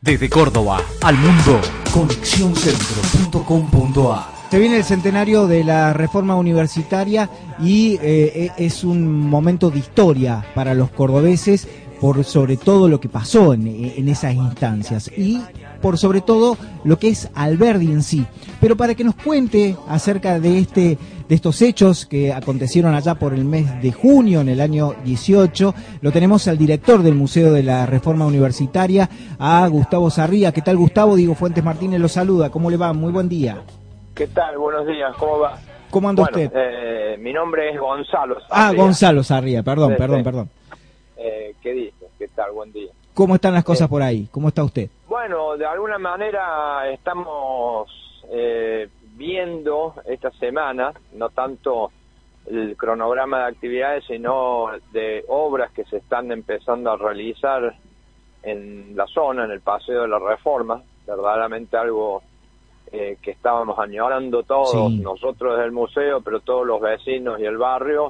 Desde Córdoba al mundo, conexioncentro.com.ar Se viene el centenario de la reforma universitaria y eh, es un momento de historia para los cordobeses por sobre todo lo que pasó en, en, esas instancias. Y por sobre todo lo que es Alberdi en sí. Pero para que nos cuente acerca de este de estos hechos que acontecieron allá por el mes de junio en el año 18, lo tenemos al director del Museo de la Reforma Universitaria, a Gustavo Sarría. ¿Qué tal Gustavo? Diego Fuentes Martínez lo saluda. ¿Cómo le va? Muy buen día. ¿Qué tal? Buenos días, ¿cómo va? ¿Cómo anda usted? Eh, mi nombre es Gonzalo. Ah, Gonzalo Sarría, perdón, sí, perdón, sí. perdón. Eh, ¿Qué dices? ¿Qué tal? Buen día. ¿Cómo están las cosas eh, por ahí? ¿Cómo está usted? Bueno, de alguna manera estamos eh, viendo esta semana, no tanto el cronograma de actividades, sino de obras que se están empezando a realizar en la zona, en el Paseo de la Reforma, verdaderamente algo eh, que estábamos añorando todos, sí. nosotros del museo, pero todos los vecinos y el barrio,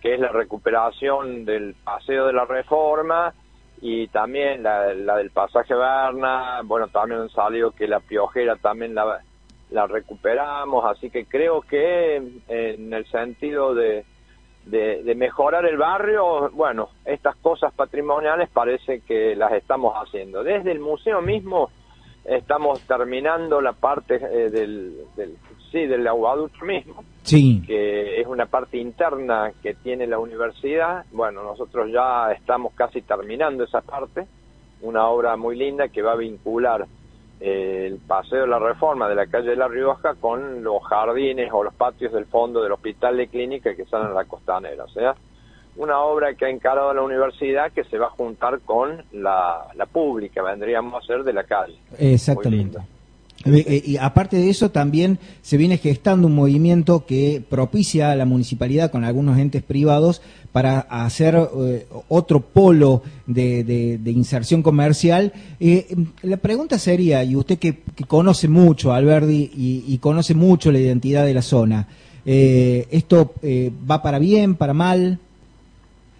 que es la recuperación del Paseo de la Reforma y también la, la del pasaje Berna, bueno, también salió que la Piojera también la, la recuperamos, así que creo que en el sentido de, de, mejorar el barrio, bueno, estas cosas patrimoniales parece que las estamos haciendo. Desde el museo mismo estamos terminando la parte eh, del, sí, del aguaducto mismo, sí. que es una parte interna que tiene la universidad. Bueno, nosotros ya estamos casi terminando esa parte, una obra muy linda que va a vincular eh, el paseo de la reforma de la calle de La Rioja con los jardines o los patios del fondo del hospital de clínica que salen a la costanera. O sea, una obra que ha encarado la universidad que se va a juntar con la, la pública, vendríamos a ser de la calle. Exactamente. Eh, y aparte de eso, también se viene gestando un movimiento que propicia a la municipalidad con algunos entes privados para hacer eh, otro polo de, de, inserción comercial. Eh, la pregunta sería, y usted que, que conoce mucho Alberdi y, y, conoce mucho la identidad de la zona, eh, ¿esto va para bien, para mal?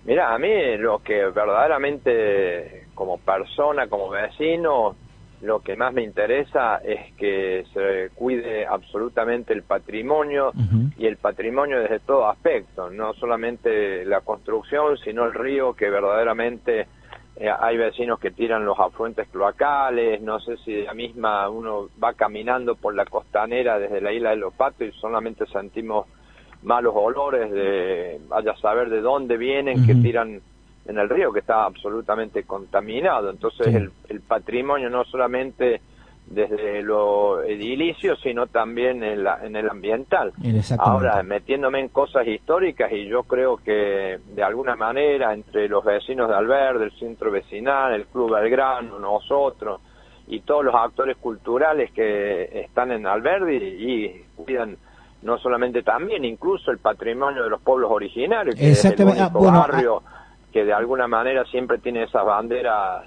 Mira, a mí lo que verdaderamente como persona, como vecino, lo que más me interesa es que se cuide absolutamente el patrimonio uh -huh. y el patrimonio desde todo aspecto, no solamente la construcción, sino el río que verdaderamente eh, hay vecinos que tiran los afluentes cloacales, no sé si la misma uno va caminando por la costanera desde la isla de los Patos y solamente sentimos malos olores de vaya a saber de dónde vienen uh -huh. que tiran en el río que está absolutamente contaminado. Entonces sí. el, el, patrimonio no solamente desde lo edilicio sino también en, la, en el ambiental. Ahora metiéndome en cosas históricas y yo creo que de alguna manera entre los vecinos de Alber del centro vecinal el club Belgrano nosotros y todos los actores culturales que están en Alberdi y cuidan no solamente también, incluso el patrimonio de los pueblos originarios, que es el único ah, bueno, barrio ah, que de alguna manera siempre tiene esas banderas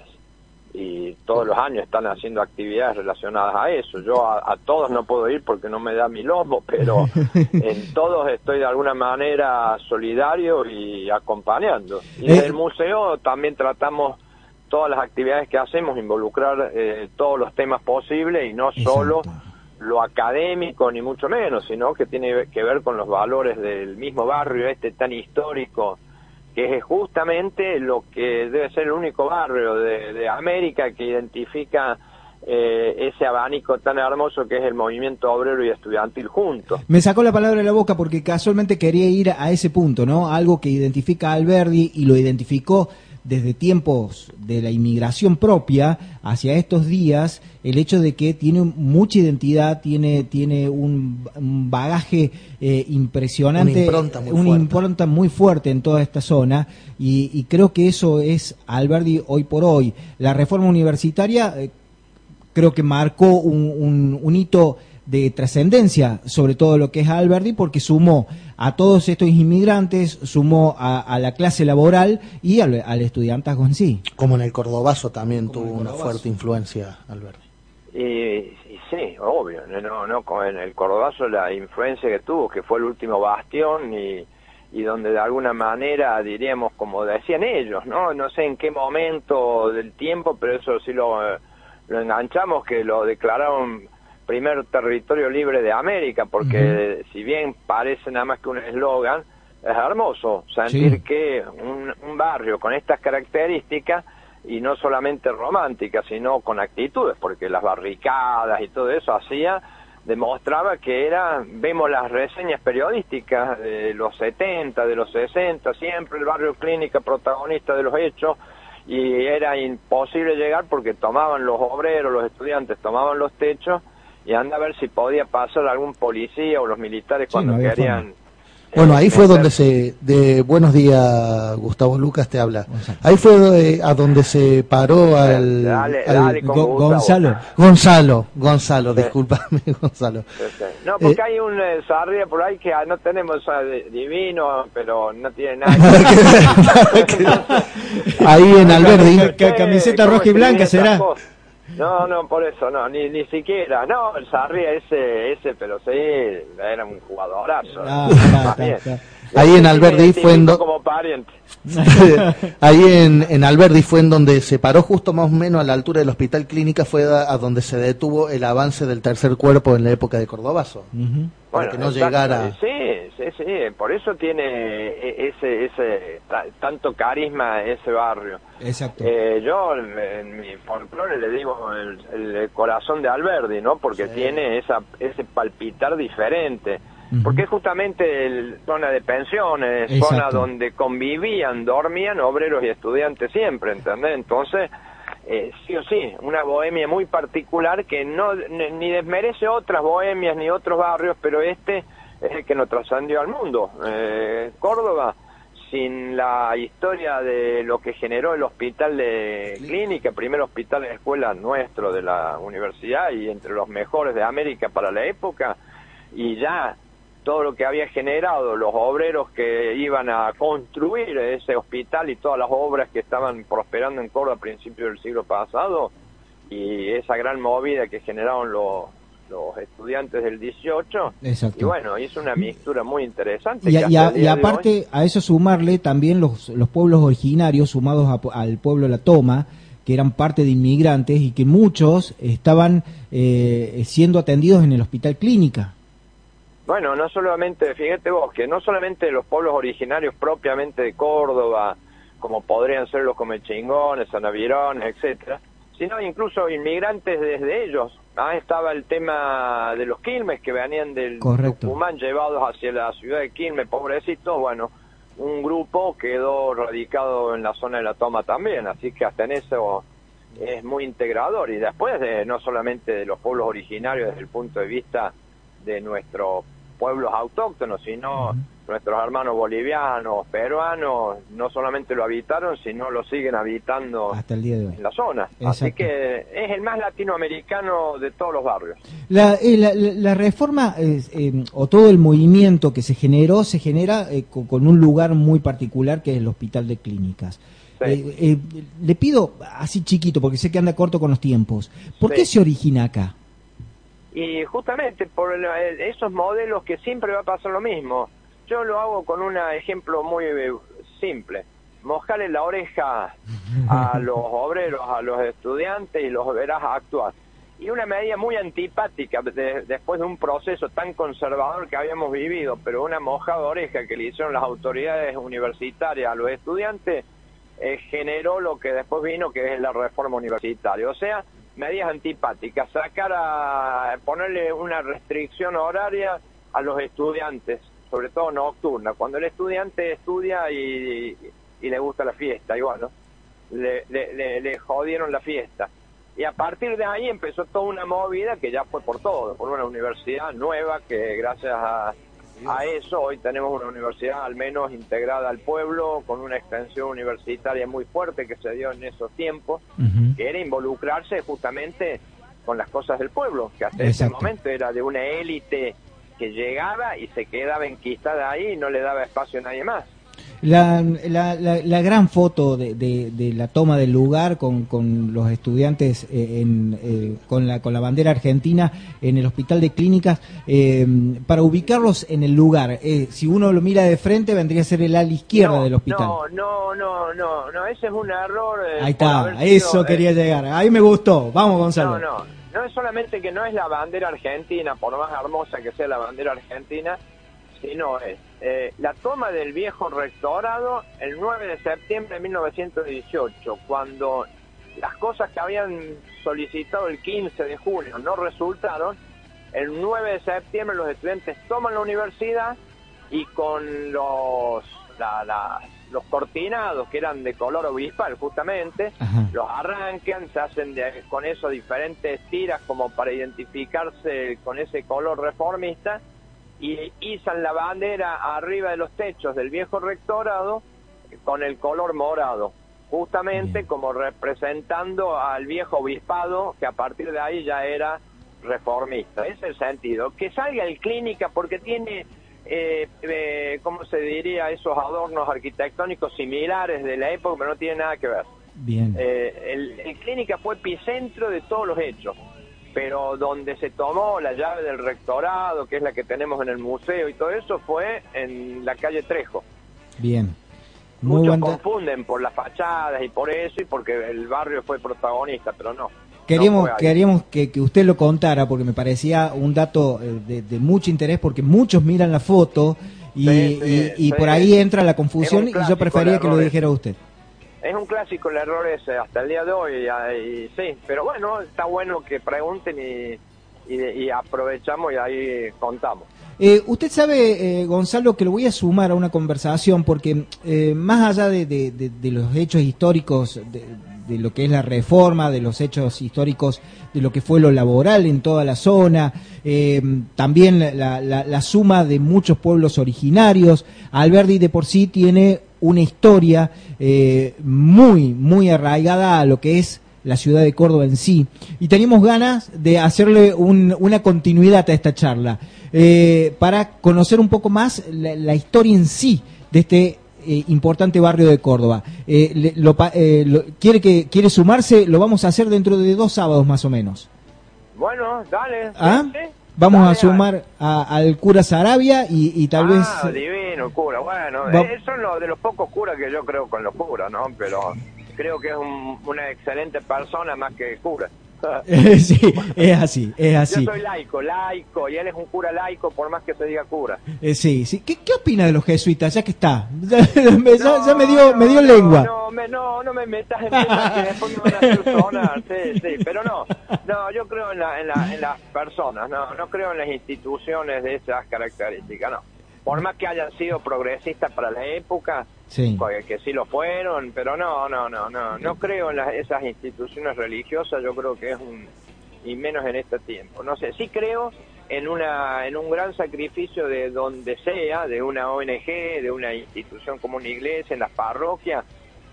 y todos los años están haciendo actividades relacionadas a eso. Yo a, a todos no puedo ir porque no me da mi lomo, pero en todos estoy de alguna manera solidario y acompañando. Y en el museo también tratamos todas las actividades que hacemos, involucrar eh, todos los temas posibles y no solo lo académico ni mucho menos, sino que tiene que ver con los valores del mismo barrio este tan histórico, que es justamente lo que debe ser el único barrio de, América que identifica eh, ese abanico tan hermoso que es el movimiento obrero y estudiantil juntos. Me sacó la palabra de la boca porque casualmente quería ir a ese punto, ¿no? Algo que identifica a Alberdi y lo identificó desde tiempos de la inmigración propia hacia estos días el hecho de que tiene mucha identidad, tiene, tiene un, un bagaje eh, impresionante, una impronta, muy, una fuerte. impronta muy fuerte en toda esta zona y, y, creo que eso es Alberdi hoy por hoy. La reforma universitaria, eh, creo que marcó un, un, hito de trascendencia sobre todo lo que es Alberdi porque sumó a todos estos inmigrantes, sumó a, la clase laboral y al, al estudiante en sí. Como en el Cordobazo también tuvo una fuerte influencia Alberdi. Y, sí, obvio, no, no, en el Cordobazo la influencia que tuvo, que fue el último bastión y, y donde de alguna manera diríamos, como decían ellos, ¿no? No sé en qué momento del tiempo, pero eso sí lo, lo enganchamos, que lo declararon primer territorio libre de América, porque si bien parece nada más que un eslogan, es hermoso sentir que un, un barrio con estas características y no solamente romántica, sino con actitudes, porque las barricadas y todo eso hacía, demostraba que era, vemos las reseñas periodísticas de los 70, de los 60, siempre el barrio clínica protagonista de los hechos, y era imposible llegar porque tomaban los obreros, los estudiantes, tomaban los techos, y anda a ver si podía pasar algún policía o los militares cuando querían bueno, ahí fue donde se, de Buenos días, Gustavo Lucas te habla. Ahí fue eh, a donde se paró al, Gonzalo. Gonzalo, Gonzalo, discúlpame, Gonzalo. No, porque eh, hay un eh, por ahí que no tenemos divino, pero no tiene nada. ahí en Alberdi. Camiseta roja y blanca será. No, no, por eso, no, ni, ni siquiera. No, el Sarria ese, ese, pero sí, era un jugadorazo. Ah, Ahí en Alberdi fue en como pariente. Ahí en, en Alberdi fue en donde se paró justo más o menos a la altura del hospital clínica, fue a, donde se detuvo el avance del tercer cuerpo en la época de Cordobazo. Para que no llegara. Sí, sí, sí, por eso tiene e, ese, ese tanto carisma ese barrio. Exacto. Eh, yo en mi folclore le digo el, corazón de Alberdi, ¿no? Porque tiene esa, ese palpitar diferente porque es justamente el, zona de pensiones, zona donde convivían, dormían obreros y estudiantes siempre, ¿entendés? Entonces, eh, sí o sí, una bohemia muy particular que no ni desmerece otras bohemias ni otros barrios, pero este es el que nos trascendió al mundo. Eh, Córdoba, sin la historia de lo que generó el hospital de clínica, primer hospital de escuela nuestro de la universidad y entre los mejores de América para la época, y ya todo lo que había generado los obreros que iban a construir ese hospital y todas las obras que estaban prosperando en Córdoba a principios del siglo pasado y esa gran movida que generaron los, los estudiantes del 18 y bueno hizo una mixtura muy interesante y, aparte a eso sumarle también los, los pueblos originarios sumados al pueblo la toma que eran parte de inmigrantes y que muchos estaban eh, siendo atendidos en el hospital clínica bueno, no solamente, fíjate vos, que no solamente los pueblos originarios propiamente de Córdoba, como podrían ser los Comechingones, Sanavirones, etcétera, sino incluso inmigrantes desde ellos. Ah, estaba el tema de los Quilmes que venían del Tucumán llevados hacia la ciudad de Quilmes, pobrecitos, bueno, un grupo quedó radicado en la zona de la toma también, así que hasta en eso es muy integrador y después de no solamente de los pueblos originarios desde el punto de vista de nuestro pueblos autóctonos, sino nuestros hermanos bolivianos, peruanos, no solamente lo habitaron, sino lo siguen habitando hasta el día de hoy en la zona. Así que es el más latinoamericano de todos los barrios. La, eh, la, reforma eh, o todo el movimiento que se generó se genera eh, con, un lugar muy particular que es el Hospital de Clínicas. le pido así chiquito, porque sé que anda corto con los tiempos. ¿Por qué se origina acá? Y justamente por esos modelos que siempre va a pasar lo mismo. Yo lo hago con un ejemplo muy eh, simple. Mojarle la oreja a los obreros, a los estudiantes y los verás actuar. Y una medida muy antipática después de un proceso tan conservador que habíamos vivido, pero una mojada oreja que le hicieron las autoridades universitarias a los estudiantes, eh, generó lo que después vino, que es la reforma universitaria. O sea, medidas antipáticas, sacar a ponerle una restricción horaria a los estudiantes, sobre todo nocturna, cuando el estudiante estudia y, le gusta la fiesta, y bueno, le, le, le, jodieron la fiesta. Y a partir de ahí empezó toda una movida que ya fue por todo, por una universidad nueva que gracias a a eso hoy tenemos una universidad al menos integrada al pueblo, con una extensión universitaria muy fuerte que se dio en esos tiempos, que era involucrarse justamente con las cosas del pueblo, que hasta ese momento era de una élite que llegaba y se quedaba enquistada ahí y no le daba espacio a nadie más. La, la, la, gran foto de, de, la toma del lugar con, con los estudiantes eh, en, eh, con, la, con la bandera argentina en el hospital de clínicas, eh, para ubicarlos en el lugar, si uno lo mira de frente vendría a ser el ala izquierda del hospital. No, no, no, no, no, ese es un error. Ahí está, eso quería llegar, ahí me gustó, vamos Gonzalo. No, no, no es solamente que no es la bandera argentina, por más hermosa que sea la bandera argentina, sino es eh, la toma del viejo rectorado el 9 de septiembre de 1918, cuando las cosas que habían solicitado el 15 de junio no resultaron, el 9 de septiembre los estudiantes toman la universidad y con los, los cortinados que eran de color obispal justamente, los arrancan, se hacen con eso diferentes tiras como para identificarse con ese color reformista y izan la bandera arriba de los techos del viejo rectorado con el color morado, justamente como representando al viejo obispado que a partir de ahí ya era reformista. Ese es el sentido. Que salga el clínica porque tiene, eh, eh, ¿cómo se diría? Esos adornos arquitectónicos similares de la época, pero no tiene nada que ver. Bien. Eh, el, el clínica fue epicentro de todos los hechos pero donde se tomó la llave del rectorado, que es la que tenemos en el museo y todo eso, fue en la calle Trejo. Bien. Muchos confunden por las fachadas y por eso y porque el barrio fue protagonista, pero no. Queríamos, queríamos que, usted lo contara porque me parecía un dato eh, de, mucho interés porque muchos miran la foto y, por ahí entra la confusión y yo prefería que lo dijera usted es un clásico el error ese hasta el día de hoy, y, sí, pero bueno, está bueno que pregunten y, y, aprovechamos y ahí contamos. Eh, usted sabe, eh, Gonzalo, que lo voy a sumar a una conversación porque eh, más allá de, de, los hechos históricos, de, lo que es la reforma, de los hechos históricos, de lo que fue lo laboral en toda la zona, también la, la, la, suma de muchos pueblos originarios, Alberdi de por sí tiene una historia eh, muy, muy arraigada a lo que es la ciudad de Córdoba en sí. Y teníamos ganas de hacerle una continuidad a esta charla, eh, para conocer un poco más la, historia en sí de este eh, importante barrio de Córdoba. quiere, que, ¿Quiere sumarse? Lo vamos a hacer dentro de dos sábados más o menos. Bueno, dale. ¿Ah? Vamos a sumar al cura Sarabia y, tal vez... Ah, divino cura. Bueno, eso es de los pocos curas que yo creo con los curas, ¿no? Pero creo que es una excelente persona más que cura. sí, es así, es así. Yo soy laico, laico, y él es un cura laico, por más que se diga cura. Eh, sí, sí. ¿Qué, ¿Qué, opina de los jesuitas, ya que está? Ya, me dio, me dio lengua. No, me, no, no me metas en cosas que después me van a hacer sonar, sí, sí, pero no, no, yo creo en, la, en, la, en las personas, no, no creo en las instituciones de esas características, no por más que hayan sido progresistas para la época, que sí lo fueron, pero no, no, no, no, no creo en esas instituciones religiosas, yo creo que es un, y menos en este tiempo, no sé, sí creo en una en un gran sacrificio de donde sea, de una ONG, de una institución como una iglesia, en las parroquias,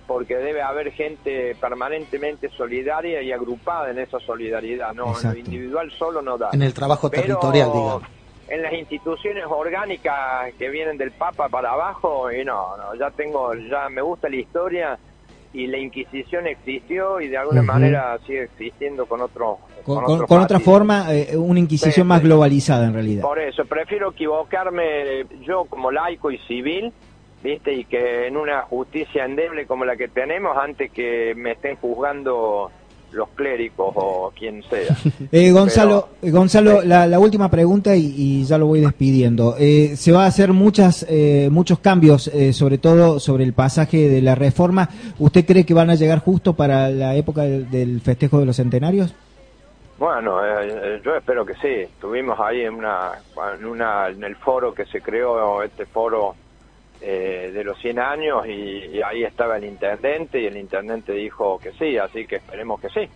porque debe haber gente permanentemente solidaria y agrupada en esa solidaridad, no, en lo individual solo no da. En el trabajo territorial, digamos en las instituciones orgánicas que vienen del Papa para abajo y no, no, ya tengo, ya me gusta la historia y la Inquisición existió y de alguna manera sigue existiendo con otro con, otra forma eh, una Inquisición más globalizada en realidad. Por eso prefiero equivocarme yo como laico y civil viste y que en una justicia endeble como la que tenemos antes que me estén juzgando los clérigos o quien sea. Eh, Gonzalo, eh, Gonzalo la, última pregunta y, ya lo voy despidiendo. Eh, se va a hacer muchas, muchos cambios, sobre todo sobre el pasaje de la reforma. ¿Usted cree que van a llegar justo para la época del, festejo de los centenarios? Bueno, yo espero que sí. Estuvimos ahí en una, en una, en el foro que se creó, este foro eh, de los 100 años y, ahí estaba el intendente y el intendente dijo que sí, así que esperemos que sí.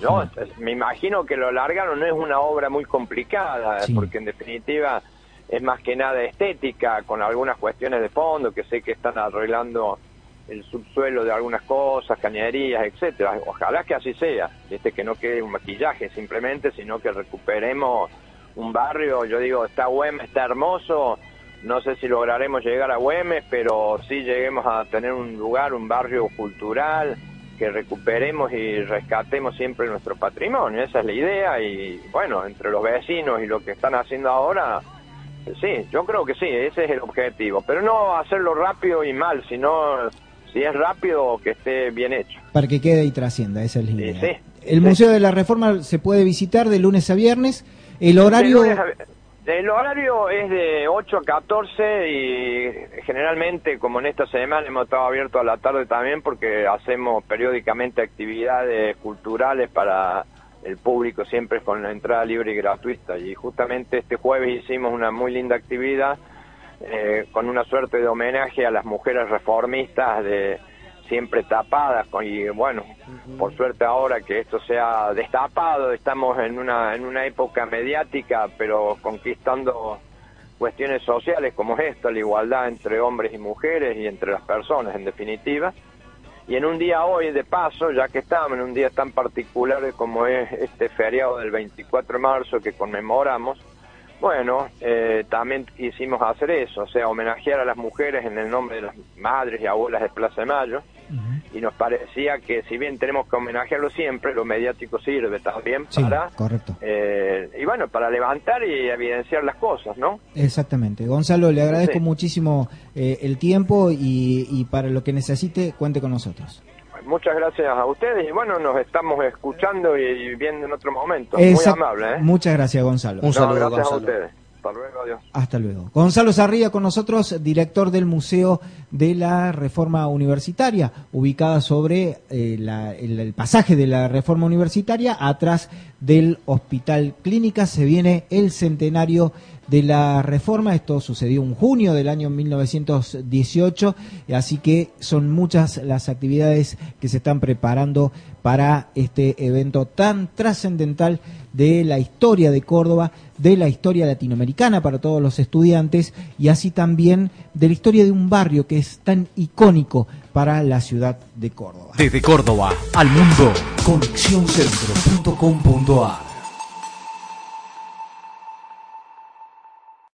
Yo me imagino que lo largaron, no es una obra muy complicada, porque en definitiva es más que nada estética, con algunas cuestiones de fondo que sé que están arreglando el subsuelo de algunas cosas, cañerías, etcétera. Ojalá que así sea, este que no quede un maquillaje simplemente, sino que recuperemos un barrio, yo digo, está Güemes, está hermoso, no sé si lograremos llegar a Güemes, pero sí lleguemos a tener un lugar, un barrio cultural, que recuperemos y rescatemos siempre nuestro patrimonio, esa es la idea y bueno, entre los vecinos y lo que están haciendo ahora, sí, yo creo que sí, ese es el objetivo, pero no hacerlo rápido y mal, sino si es rápido que esté bien hecho. Para que quede y trascienda, esa es la idea. el Museo de la Reforma se puede visitar de lunes a viernes, el horario... El horario es de 8 a 14 y generalmente, como en esta semana, hemos estado abiertos a la tarde también porque hacemos periódicamente actividades culturales para el público, siempre con la entrada libre y gratuita. Y justamente este jueves hicimos una muy linda actividad eh, con una suerte de homenaje a las mujeres reformistas de siempre tapadas y bueno por suerte ahora que esto se ha destapado estamos en una en una época mediática pero conquistando cuestiones sociales como esto la igualdad entre hombres y mujeres y entre las personas en definitiva y en un día hoy de paso ya que estamos en un día tan particular como es este feriado del 24 de marzo que conmemoramos bueno, eh, también quisimos hacer eso, o sea, homenajear a las mujeres en el nombre de las madres y abuelas de Plaza de Mayo. Y nos parecía que si bien tenemos que homenajearlo siempre, lo mediático sirve también para... correcto. Eh, y bueno, para levantar y evidenciar las cosas, ¿no? Exactamente. Gonzalo, le agradezco muchísimo eh, el tiempo y, y para lo que necesite, cuente con nosotros muchas gracias a ustedes y bueno, nos estamos escuchando y viendo en otro momento. Muy amable. ¿eh? Muchas gracias, Gonzalo. Un saludo, gracias a ustedes. Hasta luego, adiós. Hasta luego. Gonzalo Sarría con nosotros, director del Museo de la Reforma Universitaria, ubicada sobre eh, el, pasaje de la Reforma Universitaria, atrás del Hospital Clínica. Se viene el centenario de la reforma. Esto sucedió en junio del año 1918, así que son muchas las actividades que se están preparando para este evento tan trascendental de la historia de Córdoba, de la historia latinoamericana para todos los estudiantes y así también de la historia de un barrio que es tan icónico para la ciudad de Córdoba. Desde Córdoba al mundo, conexióncentro.com.ar